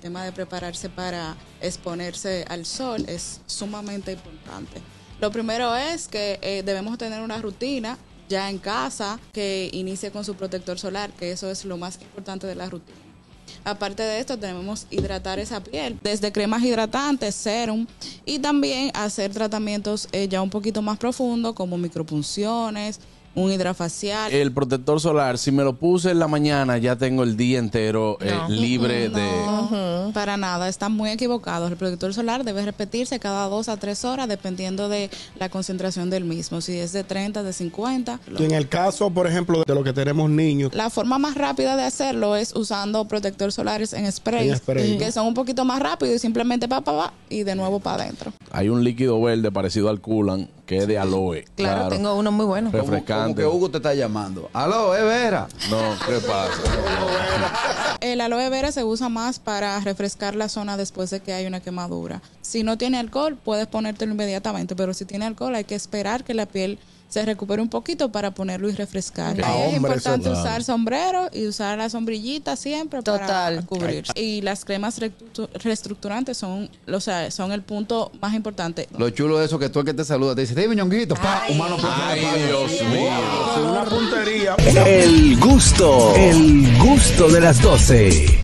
tema de prepararse para exponerse al sol es sumamente importante. Lo primero es que eh, debemos tener una rutina ya en casa que inicie con su protector solar, que eso es lo más importante de la rutina. Aparte de esto, debemos hidratar esa piel, desde cremas hidratantes, serum y también hacer tratamientos eh, ya un poquito más profundos como micropunciones, un hidrafacial. El protector solar, si me lo puse en la mañana, ya tengo el día entero eh, libre de... No, para nada, están muy equivocados. El protector solar debe repetirse cada dos a tres horas dependiendo de la concentración del mismo. Si es de 30, de 50. Y en el caso, por ejemplo, de lo que tenemos niños, La forma más rápida de hacerlo es usando protectores solares en spray, En spray. que son un poquito más rápidos y simplemente pa, pa, pa, y de nuevo para adentro. Hay un líquido verde parecido al Coolan que es de aloe. Claro, tengo uno muy bueno. Como, como Refrescante. que Hugo te está llamando. Aló, es Vera. No, ¿qué pasa? El aloe vera se usa más para refrescar la zona después de que hay una quemadura. Si no tiene alcohol, puedes ponértelo inmediatamente, pero si tiene alcohol hay que esperar que la piel se recupere un poquito para ponerlo y refrescar. Ah, Ahí es hombre, importante eso- usar sombrero y usar la sombrillita siempre para cubrir. Y las cremas reestructu- reestructurantes son, o sea, son el punto más importante. Lo chulo de eso que tú el que te saluda te dice, dime ñonguito, pa, humano Ay, Dios mío. sin una puntería. El gusto, el gusto de las 12.